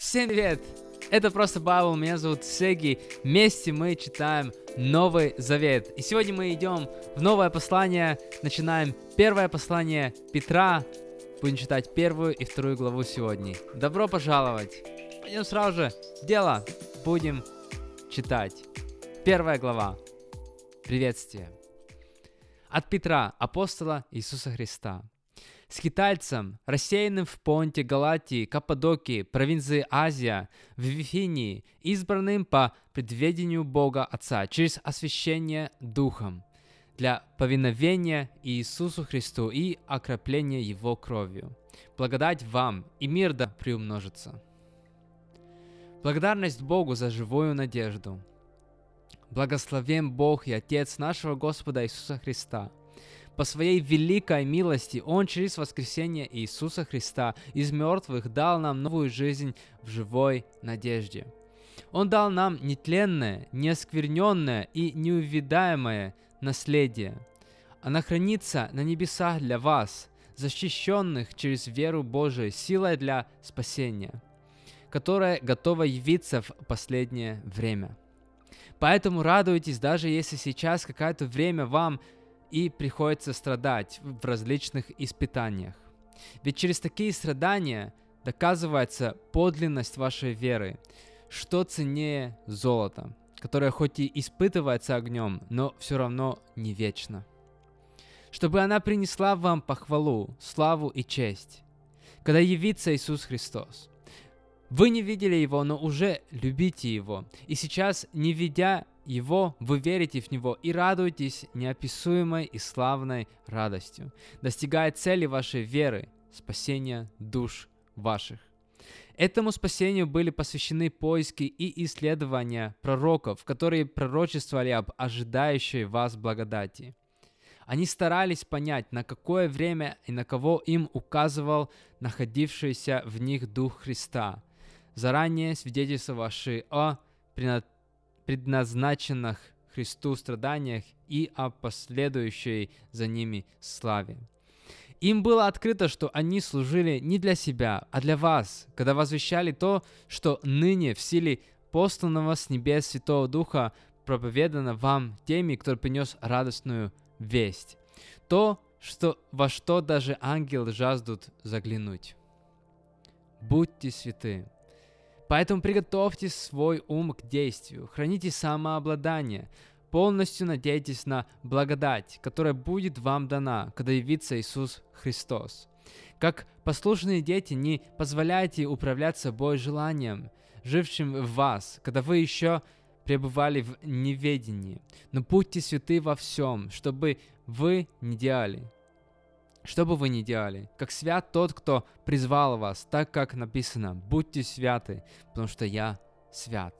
Всем привет! Это просто Бабл, меня зовут Сеги. Вместе мы читаем Новый Завет. И сегодня мы идем в новое послание, начинаем первое послание Петра. Будем читать первую и вторую главу сегодня. Добро пожаловать! Пойдем сразу же дело. Будем читать. Первая глава. Приветствие. От Петра, апостола Иисуса Христа скитальцам, рассеянным в Понте, Галатии, Каппадокии, провинции Азия, в Вифинии, избранным по предведению Бога Отца через освящение Духом для повиновения Иисусу Христу и окропления Его кровью. Благодать вам и мир да приумножится. Благодарность Богу за живую надежду. Благословен Бог и Отец нашего Господа Иисуса Христа – по своей великой милости Он через воскресение Иисуса Христа из мертвых дал нам новую жизнь в живой надежде. Он дал нам нетленное, неоскверненное и неувидаемое наследие. Оно хранится на небесах для вас, защищенных через веру Божию силой для спасения, которая готова явиться в последнее время. Поэтому радуйтесь, даже если сейчас какое-то время вам и приходится страдать в различных испытаниях. Ведь через такие страдания доказывается подлинность вашей веры, что ценнее золота, которое хоть и испытывается огнем, но все равно не вечно. Чтобы она принесла вам похвалу, славу и честь, когда явится Иисус Христос. Вы не видели Его, но уже любите Его. И сейчас, не видя его, вы верите в Него и радуетесь неописуемой и славной радостью, достигая цели вашей веры, спасения душ ваших. Этому спасению были посвящены поиски и исследования пророков, которые пророчествовали об ожидающей вас благодати. Они старались понять, на какое время и на кого им указывал находившийся в них Дух Христа, заранее свидетельствовавший о предназначенных Христу страданиях и о последующей за ними славе. Им было открыто, что они служили не для себя, а для вас, когда возвещали то, что ныне в силе посланного с небес Святого Духа проповедано вам теми, кто принес радостную весть. То, что, во что даже ангелы жаждут заглянуть. Будьте святы. Поэтому приготовьте свой ум к действию, храните самообладание, полностью надейтесь на благодать, которая будет вам дана, когда явится Иисус Христос. Как послушные дети, не позволяйте управлять собой желанием, жившим в вас, когда вы еще пребывали в неведении. Но будьте святы во всем, чтобы вы не делали что бы вы ни делали, как свят тот, кто призвал вас, так как написано, будьте святы, потому что я свят.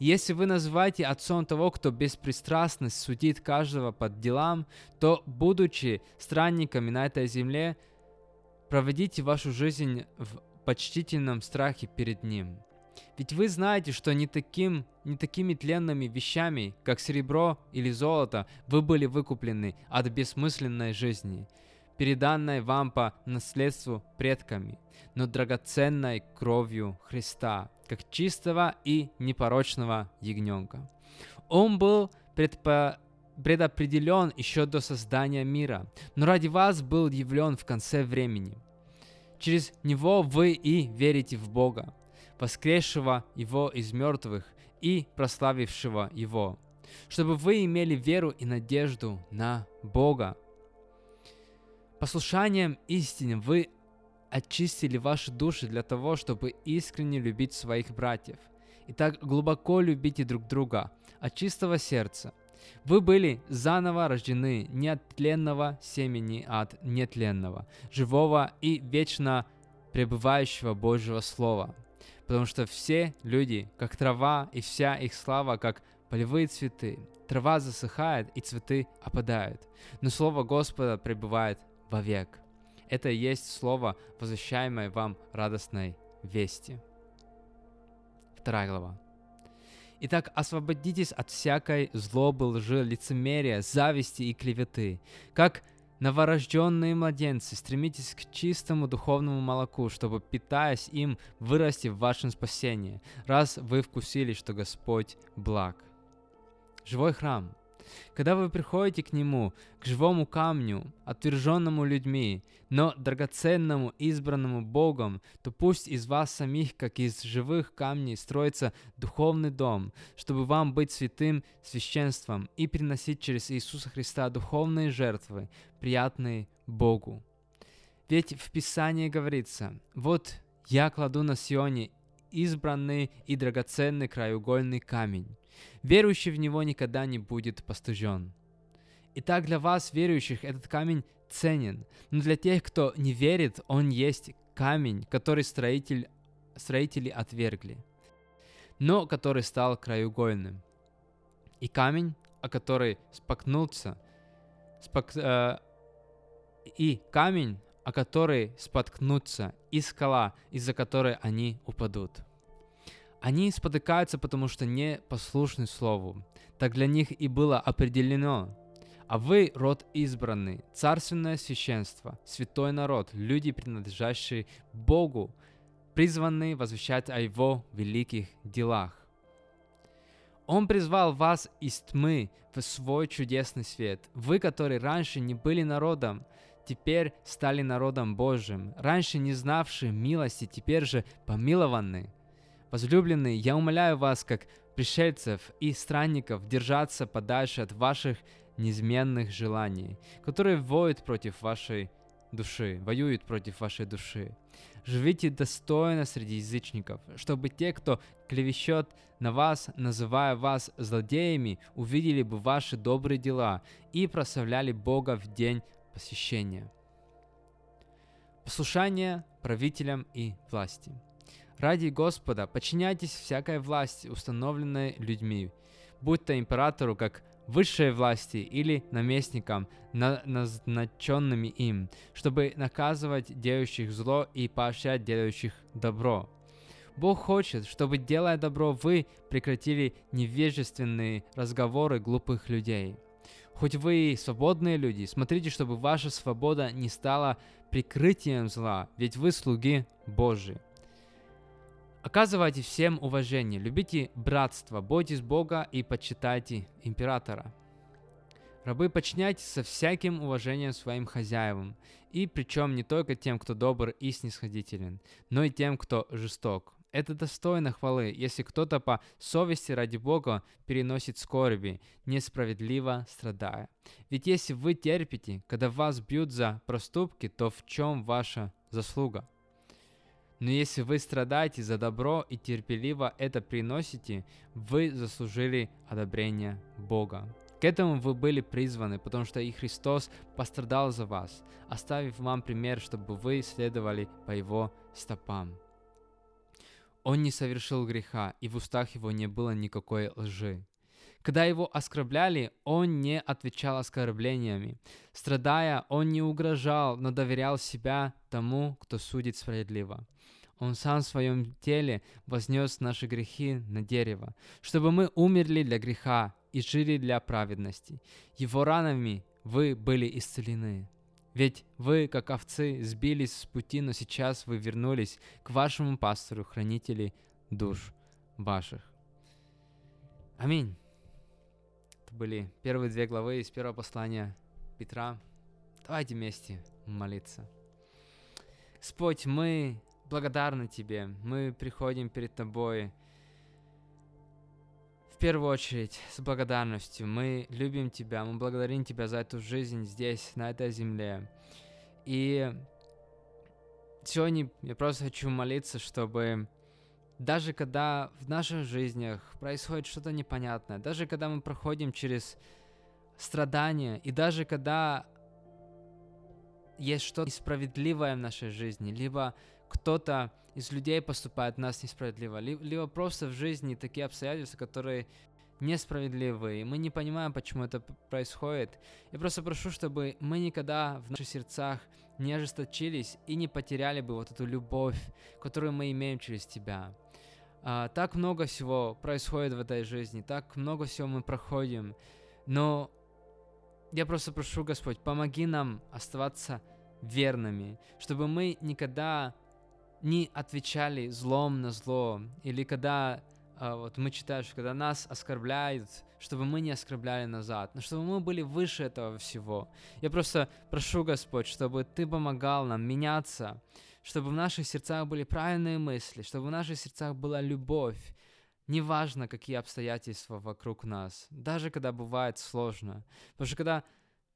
Если вы называете отцом того, кто беспристрастно судит каждого под делам, то, будучи странниками на этой земле, проводите вашу жизнь в почтительном страхе перед Ним. Ведь вы знаете, что не, таким, не такими тленными вещами, как серебро или золото, вы были выкуплены от бессмысленной жизни – переданной вам по наследству предками, но драгоценной кровью Христа, как чистого и непорочного ягненка. Он был предпо предопределен еще до создания мира, но ради вас был явлен в конце времени. Через него вы и верите в Бога, воскресшего Его из мертвых и прославившего Его, чтобы вы имели веру и надежду на Бога, Послушанием истине вы очистили ваши души для того, чтобы искренне любить своих братьев. И так глубоко любите друг друга от чистого сердца. Вы были заново рождены не от тленного семени, а от нетленного, живого и вечно пребывающего Божьего Слова. Потому что все люди, как трава, и вся их слава, как полевые цветы. Трава засыхает, и цветы опадают. Но Слово Господа пребывает вовек. Это и есть слово, возвещаемое вам радостной вести. Вторая глава. Итак, освободитесь от всякой злобы, лжи, лицемерия, зависти и клеветы. Как Новорожденные младенцы, стремитесь к чистому духовному молоку, чтобы, питаясь им, вырасти в вашем спасении, раз вы вкусили, что Господь благ. Живой храм. Когда вы приходите к нему, к живому камню, отверженному людьми, но драгоценному, избранному Богом, то пусть из вас самих, как из живых камней, строится духовный дом, чтобы вам быть святым священством и приносить через Иисуса Христа духовные жертвы, приятные Богу. Ведь в Писании говорится, вот я кладу на Сионе избранный и драгоценный краеугольный камень. Верующий в него никогда не будет постыжен. Итак, для вас, верующих, этот камень ценен, но для тех, кто не верит, он есть камень, который строитель, строители отвергли, но который стал краеугольным. И камень, о который споткнулся, спок, э, и камень, о который споткнутся, и скала, из-за которой они упадут. Они спотыкаются, потому что не послушны Слову. Так для них и было определено. А вы род избранный, царственное священство, святой народ, люди, принадлежащие Богу, призванные возвещать о Его великих делах. Он призвал вас из тьмы в свой чудесный свет. Вы, которые раньше не были народом, теперь стали народом Божьим. Раньше не знавшие милости, теперь же помилованы. Возлюбленные, я умоляю вас, как пришельцев и странников, держаться подальше от ваших неизменных желаний, которые воют против вашей души, воюют против вашей души. Живите достойно среди язычников, чтобы те, кто клевещет на вас, называя вас злодеями, увидели бы ваши добрые дела и прославляли Бога в день посещения. Послушание правителям и власти – Ради Господа подчиняйтесь всякой власти, установленной людьми, будь то императору как высшей власти или наместникам, на назначенными им, чтобы наказывать делающих зло и поощрять делающих добро. Бог хочет, чтобы, делая добро, вы прекратили невежественные разговоры глупых людей. Хоть вы и свободные люди, смотрите, чтобы ваша свобода не стала прикрытием зла, ведь вы слуги Божии. Оказывайте всем уважение, любите братство, бойтесь Бога и почитайте императора. Рабы, подчиняйтесь со всяким уважением своим хозяевам, и причем не только тем, кто добр и снисходителен, но и тем, кто жесток. Это достойно хвалы, если кто-то по совести ради Бога переносит скорби, несправедливо страдая. Ведь если вы терпите, когда вас бьют за проступки, то в чем ваша заслуга? Но если вы страдаете за добро и терпеливо это приносите, вы заслужили одобрение Бога. К этому вы были призваны, потому что и Христос пострадал за вас, оставив вам пример, чтобы вы следовали по Его стопам. Он не совершил греха, и в устах его не было никакой лжи. Когда его оскорбляли, он не отвечал оскорблениями. Страдая, он не угрожал, но доверял себя тому, кто судит справедливо. Он сам в своем теле вознес наши грехи на дерево, чтобы мы умерли для греха и жили для праведности. Его ранами вы были исцелены. Ведь вы, как овцы, сбились с пути, но сейчас вы вернулись к вашему пастору, хранителю душ ваших. Аминь. Были первые две главы из первого послания Петра. Давайте вместе молиться. Господь, мы благодарны Тебе. Мы приходим перед Тобой в первую очередь с благодарностью. Мы любим Тебя, мы благодарим Тебя за эту жизнь здесь, на этой земле. И сегодня я просто хочу молиться, чтобы даже когда в наших жизнях происходит что-то непонятное, даже когда мы проходим через страдания, и даже когда есть что-то несправедливое в нашей жизни, либо кто-то из людей поступает в нас несправедливо, либо просто в жизни такие обстоятельства, которые несправедливые, и мы не понимаем, почему это происходит. Я просто прошу, чтобы мы никогда в наших сердцах не ожесточились и не потеряли бы вот эту любовь, которую мы имеем через Тебя. А, так много всего происходит в этой жизни, так много всего мы проходим, но я просто прошу, Господь, помоги нам оставаться верными, чтобы мы никогда не отвечали злом на зло, или когда а, вот мы читаем, что когда нас оскорбляют, чтобы мы не оскорбляли назад, но чтобы мы были выше этого всего. Я просто прошу, Господь, чтобы Ты помогал нам меняться, чтобы в наших сердцах были правильные мысли, чтобы в наших сердцах была любовь, неважно, какие обстоятельства вокруг нас, даже когда бывает сложно. Потому что когда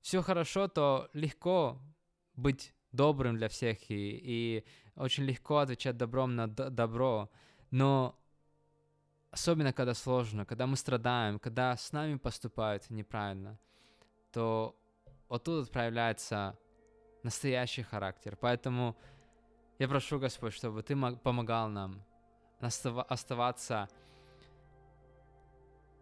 все хорошо, то легко быть добрым для всех и, и очень легко отвечать добром на добро. Но особенно когда сложно, когда мы страдаем, когда с нами поступают неправильно, то оттуда проявляется настоящий характер. Поэтому я прошу, Господь, чтобы Ты помогал нам оставаться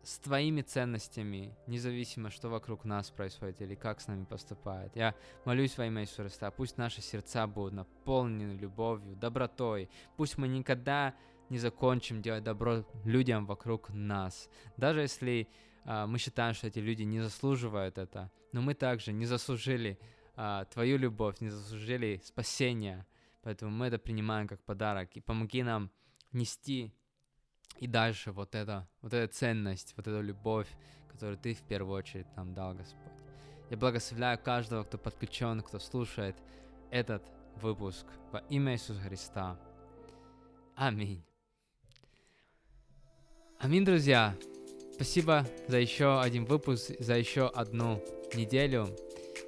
с твоими ценностями, независимо, что вокруг нас происходит или как с нами поступает. Я молюсь во имя Иисуса Христа, пусть наши сердца будут наполнены любовью, добротой, пусть мы никогда не закончим делать добро людям вокруг нас. Даже если а, мы считаем, что эти люди не заслуживают это, но мы также не заслужили а, твою любовь, не заслужили спасения, поэтому мы это принимаем как подарок. И помоги нам нести и дальше вот это, вот эта ценность, вот эту любовь, которую Ты в первую очередь нам дал, Господь. Я благословляю каждого, кто подключен, кто слушает этот выпуск во имя Иисуса Христа. Аминь. Аминь, друзья. Спасибо за еще один выпуск, за еще одну неделю.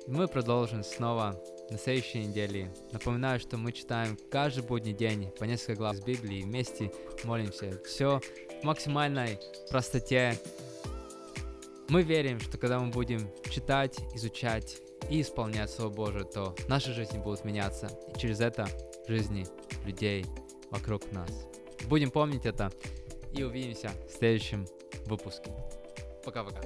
И мы продолжим снова на следующей неделе. Напоминаю, что мы читаем каждый будний день по несколько глав из Библии и вместе молимся. Все в максимальной простоте. Мы верим, что когда мы будем читать, изучать и исполнять Слово Божие, то наши жизни будут меняться. И через это жизни людей вокруг нас. Будем помнить это и увидимся в следующем выпуске. Пока-пока.